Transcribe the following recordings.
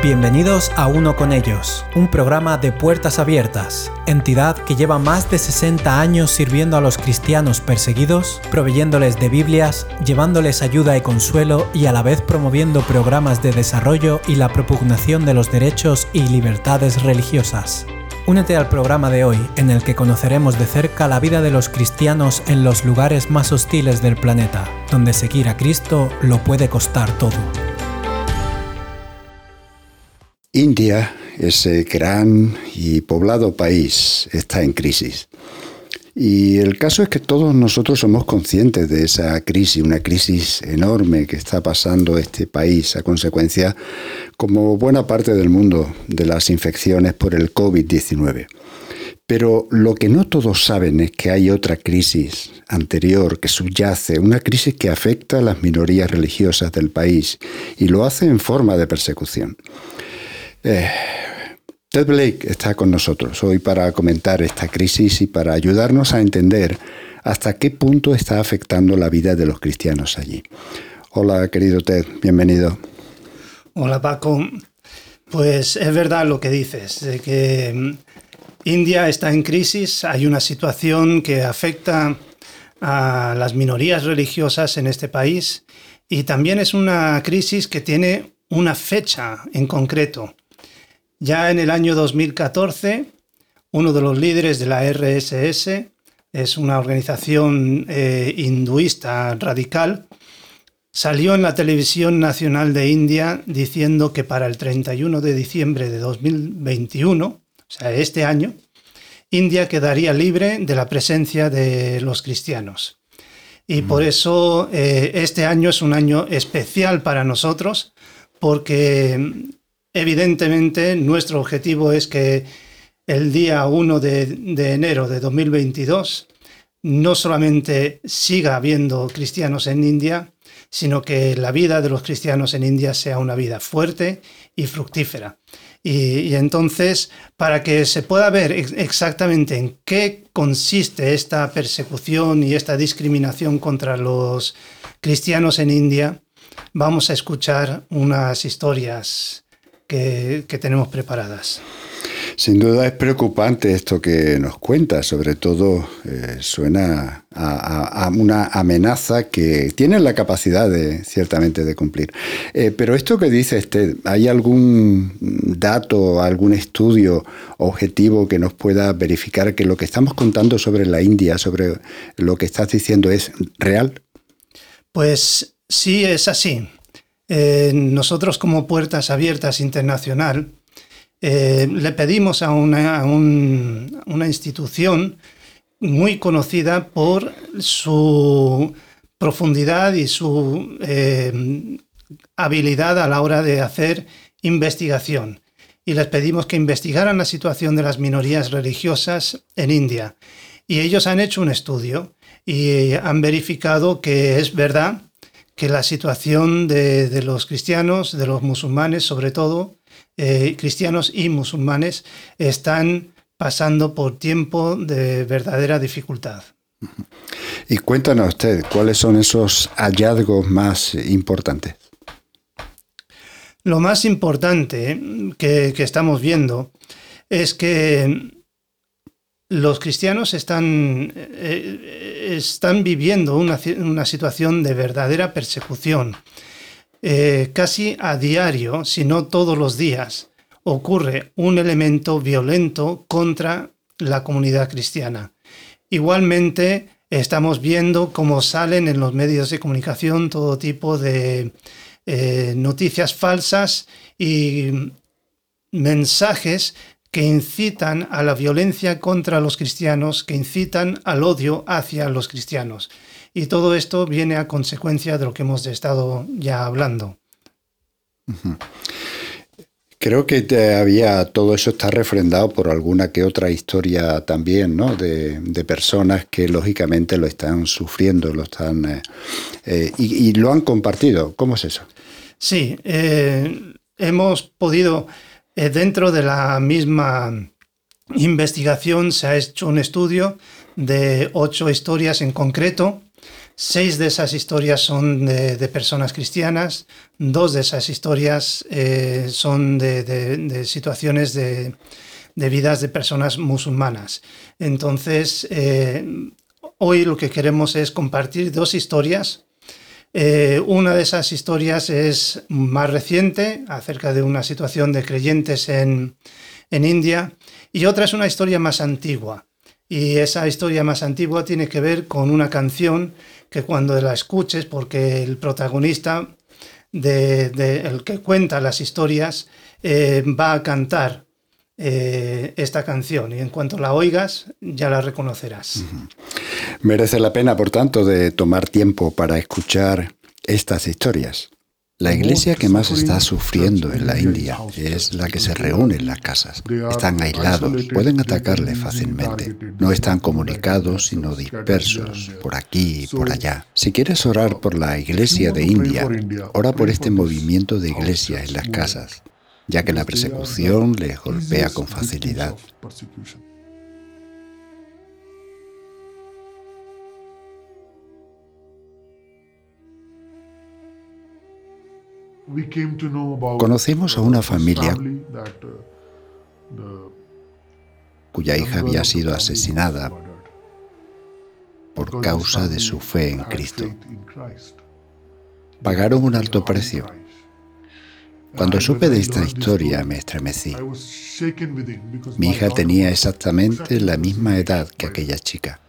Bienvenidos a Uno con ellos, un programa de puertas abiertas, entidad que lleva más de 60 años sirviendo a los cristianos perseguidos, proveyéndoles de Biblias, llevándoles ayuda y consuelo y a la vez promoviendo programas de desarrollo y la propugnación de los derechos y libertades religiosas. Únete al programa de hoy en el que conoceremos de cerca la vida de los cristianos en los lugares más hostiles del planeta, donde seguir a Cristo lo puede costar todo. India, ese gran y poblado país, está en crisis. Y el caso es que todos nosotros somos conscientes de esa crisis, una crisis enorme que está pasando este país a consecuencia, como buena parte del mundo, de las infecciones por el COVID-19. Pero lo que no todos saben es que hay otra crisis anterior que subyace, una crisis que afecta a las minorías religiosas del país y lo hace en forma de persecución. Eh, Ted Blake está con nosotros hoy para comentar esta crisis y para ayudarnos a entender hasta qué punto está afectando la vida de los cristianos allí. Hola, querido Ted, bienvenido. Hola, Paco. Pues es verdad lo que dices, que mm, India está en crisis, hay una situación que afecta a las minorías religiosas en este país y también es una crisis que tiene una fecha en concreto. Ya en el año 2014, uno de los líderes de la RSS, es una organización eh, hinduista radical, salió en la televisión nacional de India diciendo que para el 31 de diciembre de 2021, o sea, este año, India quedaría libre de la presencia de los cristianos. Y por eso eh, este año es un año especial para nosotros, porque Evidentemente, nuestro objetivo es que el día 1 de, enero de 2022 no solamente siga habiendo cristianos en India, sino que la vida de los cristianos en India sea una vida fuerte y fructífera. Y, entonces, para que se pueda ver exactamente en qué consiste esta persecución y esta discriminación contra los cristianos en India, vamos a escuchar unas historias que, tenemos preparadas. Sin duda es preocupante esto que nos cuenta, sobre todo eh, suena a, una amenaza que tiene la capacidad de ciertamente de cumplir. Eh, pero esto que dice este, ¿hay algún dato, algún estudio objetivo que nos pueda verificar que lo que estamos contando sobre la India, sobre lo que estás diciendo es real? Pues sí, es así. Eh, nosotros como Puertas Abiertas Internacional eh, le pedimos a una, institución muy conocida por su profundidad y su eh, habilidad a la hora de hacer investigación. Y les pedimos que investigaran la situación de las minorías religiosas en India. Y ellos han hecho un estudio y han verificado que es verdad que la situación de, los cristianos, de los musulmanes sobre todo, eh, cristianos y musulmanes, están pasando por tiempo de verdadera dificultad. Y cuéntanos usted, ¿cuáles son esos hallazgos más importantes? Lo más importante que estamos viendo es que los cristianos están, eh, están viviendo una, situación de verdadera persecución. Eh, casi a diario, si no todos los días, ocurre un elemento violento contra la comunidad cristiana. Igualmente, estamos viendo cómo salen en los medios de comunicación todo tipo de eh, noticias falsas y mensajes que incitan a la violencia contra los cristianos, que incitan al odio hacia los cristianos. Y todo esto viene a consecuencia de lo que hemos estado ya hablando. Creo que había todo eso está refrendado por alguna que otra historia también, ¿no? De, personas que lógicamente lo están sufriendo, lo están eh, eh, y, lo han compartido. ¿Cómo es eso? Sí, eh, hemos podido eh, dentro de la misma investigación se ha hecho un estudio de ocho historias en concreto. Seis de esas historias son de, personas cristianas, dos de esas historias eh, son de, situaciones de, vidas de personas musulmanas. Entonces, eh, hoy lo que queremos es compartir dos historias. Eh, una de esas historias es más reciente, acerca de una situación de creyentes en, en India, y otra es una historia más antigua. Y esa historia más antigua tiene que ver con una canción que cuando la escuches, porque el protagonista, de, el que cuenta las historias, eh, va a cantar eh, esta canción y en cuanto la oigas ya la reconocerás. Merece la pena, por tanto, de tomar tiempo para escuchar estas historias. La iglesia que más está sufriendo en la India es la que se reúne en las casas. Están aislados, pueden atacarle fácilmente. No están comunicados, sino dispersos, por aquí y por allá. Si quieres orar por la iglesia de India, ora por este movimiento de iglesias en las casas, ya que la persecución les golpea con facilidad. Conocimos a una familia cuya hija había sido asesinada por causa de su fe en Cristo. Pagaron un alto precio. Cuando supe de esta historia me estremecí. Mi hija tenía exactamente la misma edad que aquella chica,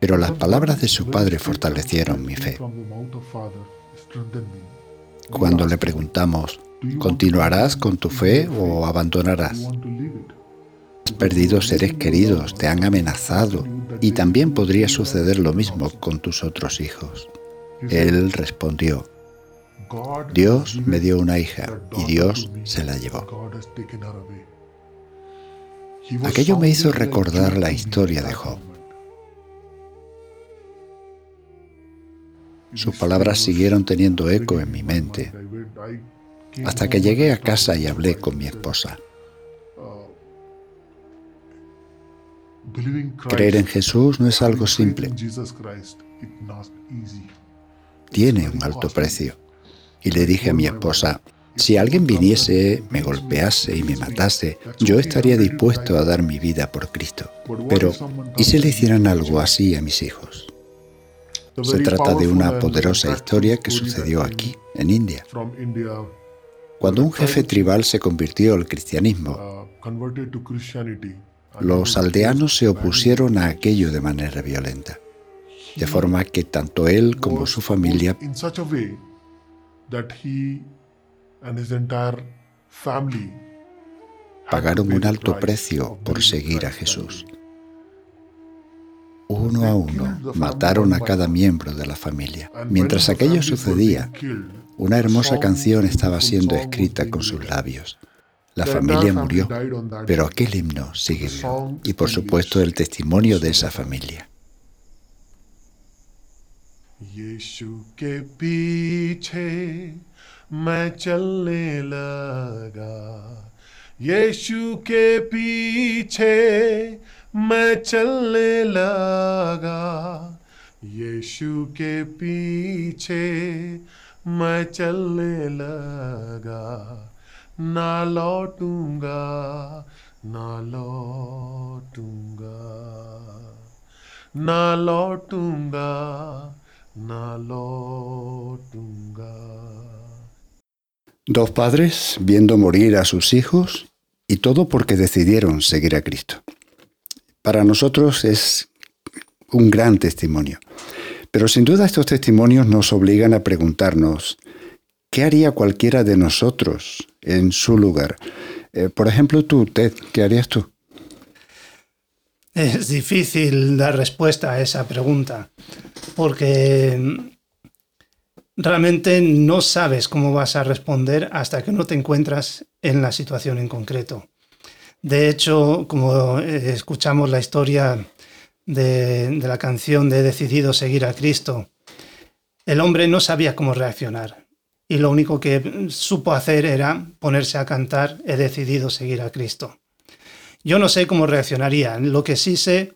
pero las palabras de su padre fortalecieron mi fe. Cuando le preguntamos, ¿continuarás con tu fe o abandonarás? Has perdido seres queridos, te han amenazado y también podría suceder lo mismo con tus otros hijos. Él respondió, Dios me dio una hija y Dios se la llevó. Aquello me hizo recordar la historia de Job. Sus palabras siguieron teniendo eco en mi mente hasta que llegué a casa y hablé con mi esposa. Creer en Jesús no es algo simple. Tiene un alto precio. Y le dije a mi esposa, si alguien viniese, me golpease y me matase, yo estaría dispuesto a dar mi vida por Cristo. Pero, ¿y si le hicieran algo así a mis hijos? Se trata de una poderosa historia que sucedió aquí, en India. Cuando un jefe tribal se convirtió al cristianismo, los aldeanos se opusieron a aquello de manera violenta, de forma que tanto él como su familia pagaron un alto precio por seguir a Jesús uno a uno mataron a cada miembro de la familia. Mientras aquello sucedía, una hermosa canción estaba siendo escrita con sus labios. La familia murió, pero aquel himno sigue vivo. Y por supuesto el testimonio de esa familia. Yeshu मैं चलने लगा यीशु के पीछे मैं चलने लगा ना लौटूंगा ना लौटूंगा ना लौटूंगा ना लौटूंगा Dos padres viendo morir a sus hijos y todo porque decidieron seguir a Cristo. Para nosotros es un gran testimonio. Pero sin duda estos testimonios nos obligan a preguntarnos, ¿qué haría cualquiera de nosotros en su lugar? Eh, por ejemplo, tú, Ted, ¿qué harías tú? Es difícil dar respuesta a esa pregunta, porque realmente no sabes cómo vas a responder hasta que no te encuentras en la situación en concreto. De hecho, como eh, escuchamos la historia de, la canción de He decidido seguir a Cristo, el hombre no sabía cómo reaccionar y lo único que supo hacer era ponerse a cantar He decidido seguir a Cristo. Yo no sé cómo reaccionaría, lo que sí sé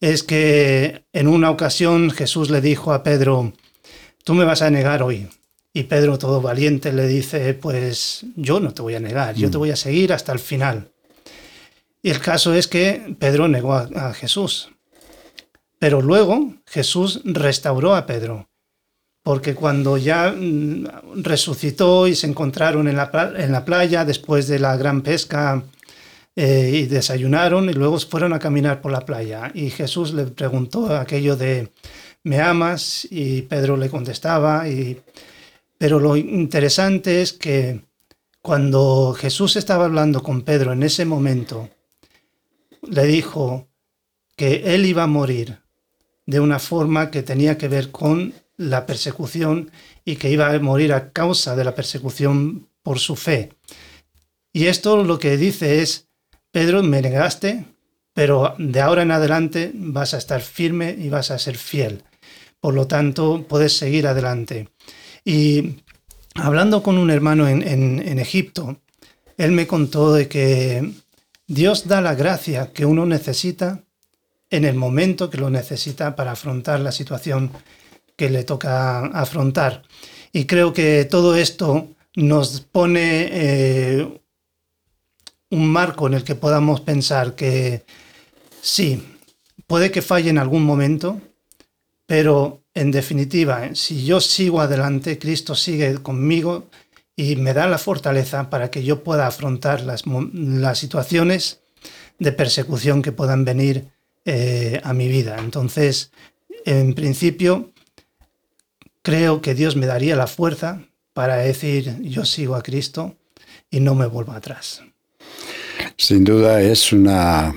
es que en una ocasión Jesús le dijo a Pedro, tú me vas a negar hoy. Y Pedro, todo valiente, le dice, pues yo no te voy a negar, yo te mm. voy a seguir hasta el final. Y el caso es que Pedro negó a, Jesús. Pero luego Jesús restauró a Pedro, porque cuando ya mm, resucitó y se encontraron en la, playa después de la gran pesca eh, y desayunaron y luego fueron a caminar por la playa. Y Jesús le preguntó aquello de, ¿me amas? Y Pedro le contestaba. Y... Pero lo interesante es que cuando Jesús estaba hablando con Pedro en ese momento, le dijo que él iba a morir de una forma que tenía que ver con la persecución y que iba a morir a causa de la persecución por su fe. Y esto lo que dice es, Pedro, me negaste, pero de ahora en adelante vas a estar firme y vas a ser fiel. Por lo tanto, puedes seguir adelante. Y hablando con un hermano en, Egipto, él me contó de que Dios da la gracia que uno necesita en el momento que lo necesita para afrontar la situación que le toca afrontar. Y creo que todo esto nos pone eh, un marco en el que podamos pensar que sí, puede que falle en algún momento, pero en definitiva, ¿eh? si yo sigo adelante, Cristo sigue conmigo y me da la fortaleza para que yo pueda afrontar las, las situaciones de persecución que puedan venir eh, a mi vida. Entonces, en principio, creo que Dios me daría la fuerza para decir, yo sigo a Cristo y no me vuelvo atrás. Sin duda es una,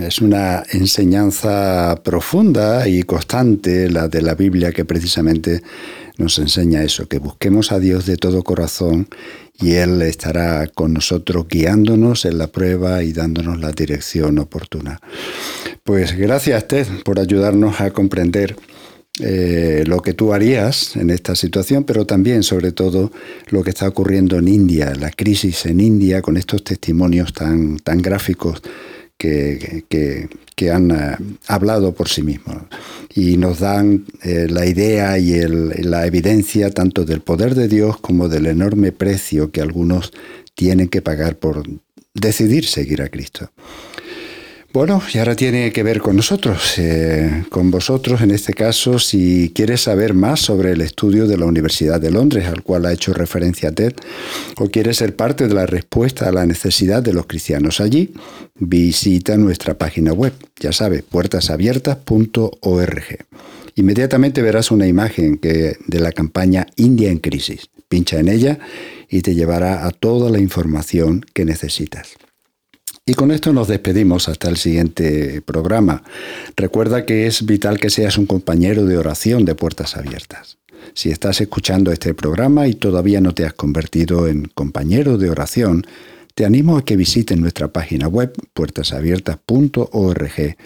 es una enseñanza profunda y constante la de la Biblia que precisamente nos enseña eso, que busquemos a Dios de todo corazón y Él estará con nosotros guiándonos en la prueba y dándonos la dirección oportuna. Pues gracias Ted por ayudarnos a comprender eh, lo que tú harías en esta situación, pero también, sobre todo, lo que está ocurriendo en India, la crisis en India, con estos testimonios tan, tan gráficos que, que, han eh, hablado por sí mismos y nos dan eh, la idea y la evidencia tanto del poder de Dios como del enorme precio que algunos tienen que pagar por decidir seguir a Cristo. Bueno, y ahora tiene que ver con nosotros, eh, con vosotros en este caso, si quieres saber más sobre el estudio de la Universidad de Londres, al cual ha hecho referencia Ted, o quieres ser parte de la respuesta a la necesidad de los cristianos allí, visita nuestra página web, ya sabes, puertasabiertas.org. Inmediatamente verás una imagen de la campaña India en Crisis. Pincha en ella y te llevará a toda la información que necesitas. Y con esto nos despedimos hasta el siguiente programa. Recuerda que es vital que seas un compañero de oración de puertas abiertas. Si estás escuchando este programa y todavía no te has convertido en compañero de oración, te animo a que visites nuestra página web puertasabiertas.org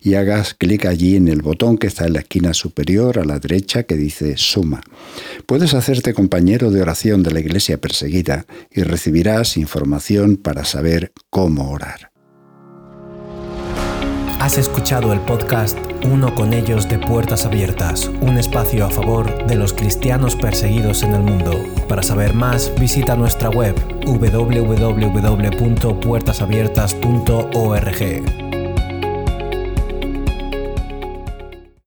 y hagas clic allí en el botón que está en la esquina superior a la derecha que dice Suma. Puedes hacerte compañero de oración de la iglesia perseguida y recibirás información para saber cómo orar. Has escuchado el podcast Uno con ellos de Puertas Abiertas, un espacio a favor de los cristianos perseguidos en el mundo. Para saber más, visita nuestra web www.puertasabiertas.org.